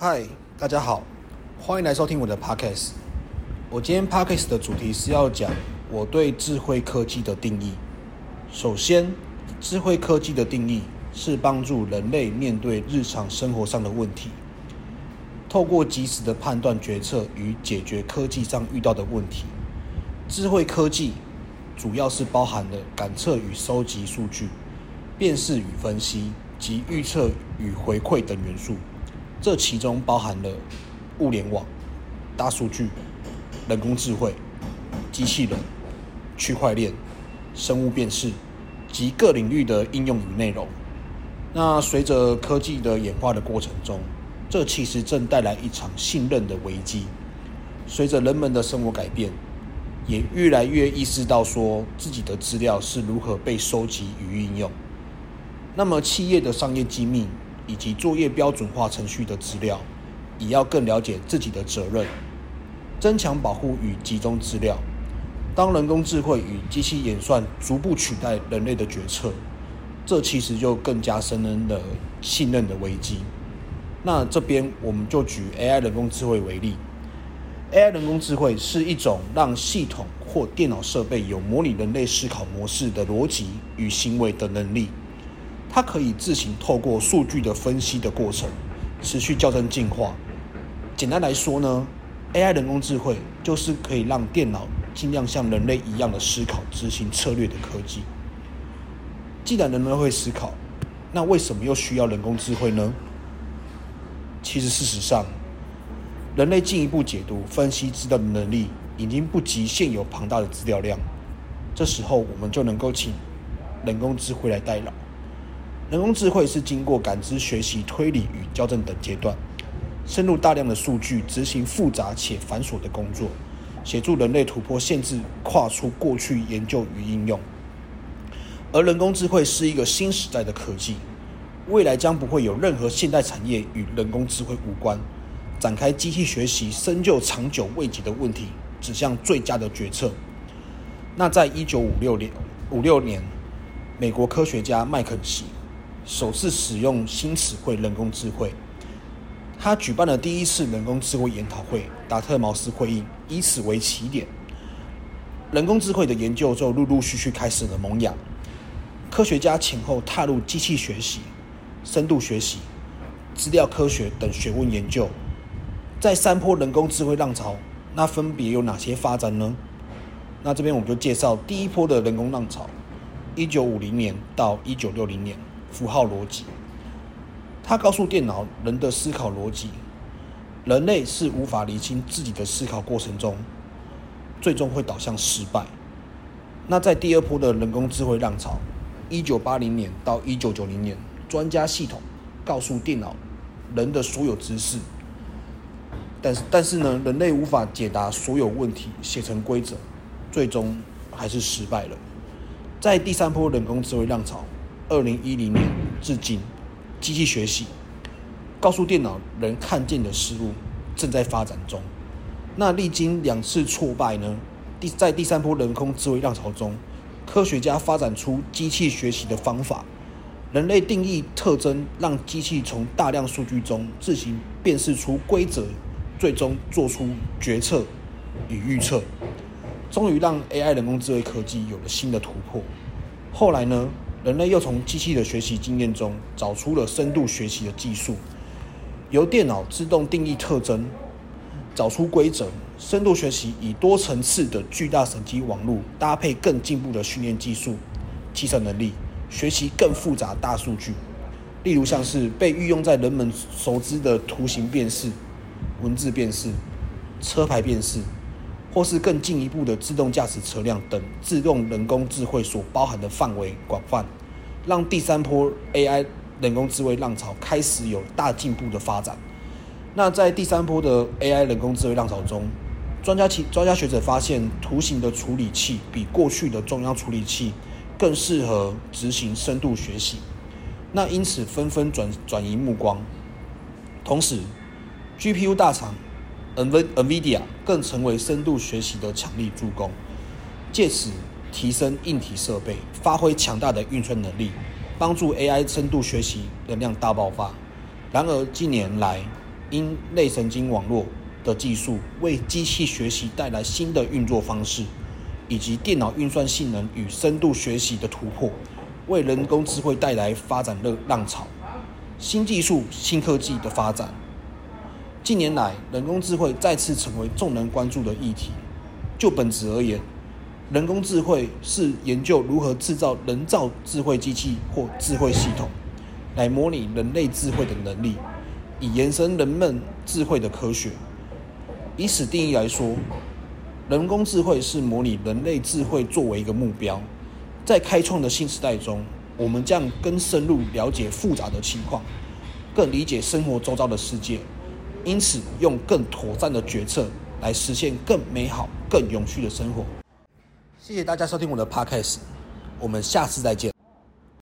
嗨，大家好，欢迎来收听我的 podcast。我今天 podcast 的主题是要讲我对智慧科技的定义。首先，智慧科技的定义是帮助人类面对日常生活上的问题，透过及时的判断决策与解决科技上遇到的问题。智慧科技主要是包含了感测与收集数据、辨识与分析及预测与回馈等元素。这其中包含了物联网、大数据、人工智慧、机器人、区块链、生物辨识及各领域的应用与内容。那随着科技的演化的过程中，这其实正带来一场信任的危机。随着人们的生活改变，也越来越意识到说自己的资料是如何被收集与运用。那么企业的商业机密。以及作业标准化程序的资料，也要更了解自己的责任，增强保护与集中资料。当人工智慧与机器演算逐步取代人类的决策，这其实就更加深了信任的危机。那这边我们就举 AI 人工智慧为例，AI 人工智慧是一种让系统或电脑设备有模拟人类思考模式的逻辑与行为的能力。它可以自行透过数据的分析的过程，持续校正进化。简单来说呢，AI 人工智慧就是可以让电脑尽量像人类一样的思考、执行策略的科技。既然人类会思考，那为什么又需要人工智慧呢？其实事实上，人类进一步解读、分析资料的能力已经不及现有庞大的资料量。这时候，我们就能够请人工智慧来代劳。人工智慧是经过感知、学习、推理与校正等阶段，深入大量的数据，执行复杂且繁琐的工作，协助人类突破限制，跨出过去研究与应用。而人工智慧是一个新时代的科技，未来将不会有任何现代产业与人工智慧无关。展开机器学习，深究长久未解的问题，指向最佳的决策。那在一九五六年，五六年，美国科学家麦肯锡。首次使用新词汇人工智慧，他举办了第一次人工智慧研讨会——达特茅斯会议，以此为起点，人工智慧的研究就陆陆续续开始了萌芽。科学家前后踏入机器学习、深度学习、资料科学等学问研究。在三波人工智慧浪潮，那分别有哪些发展呢？那这边我们就介绍第一波的人工浪潮：一九五零年到一九六零年。符号逻辑，它告诉电脑人的思考逻辑，人类是无法理清自己的思考过程中，最终会导向失败。那在第二波的人工智慧浪潮，一九八零年到一九九零年，专家系统告诉电脑人的所有知识，但是但是呢，人类无法解答所有问题，写成规则，最终还是失败了。在第三波人工智慧浪潮。二零一零年至今，机器学习告诉电脑人看见的事物正在发展中。那历经两次挫败呢？第在第三波人工智慧浪潮中，科学家发展出机器学习的方法，人类定义特征，让机器从大量数据中自行辨识出规则，最终做出决策与预测，终于让 AI 人工智慧科技有了新的突破。后来呢？人类又从机器的学习经验中找出了深度学习的技术，由电脑自动定义特征，找出规则。深度学习以多层次的巨大神经网络搭配更进步的训练技术，计算能力，学习更复杂大数据。例如像是被运用在人们熟知的图形辨识、文字辨识、车牌辨识。或是更进一步的自动驾驶车辆等自动人工智慧所包含的范围广泛，让第三波 AI 人工智慧浪潮开始有大进步的发展。那在第三波的 AI 人工智慧浪潮中，专家其专家学者发现，图形的处理器比过去的中央处理器更适合执行深度学习。那因此纷纷转转移目光，同时 GPU 大厂。NVIDIA 更成为深度学习的强力助攻，借此提升硬体设备，发挥强大的运算能力，帮助 AI 深度学习能量大爆发。然而近年来因类神经网络的技术为机器学习带来新的运作方式，以及电脑运算性能与深度学习的突破，为人工智慧带来发展热浪潮。新技术、新科技的发展，近年来人工智慧再次成为众人关注的议题。就本质而言，人工智慧是研究如何制造人造智慧机器或智慧系统，来模拟人类智慧的能力，以延伸人们智慧的科学。以此定义来说，人工智慧是模拟人类智慧作为一个目标。在开创的新时代中，我们将更深入了解复杂的情况，更理解生活周遭的世界，因此用更妥善的决策来实现更美好、更永续的生活。谢谢大家收听我的 Podcast，我们下次再见。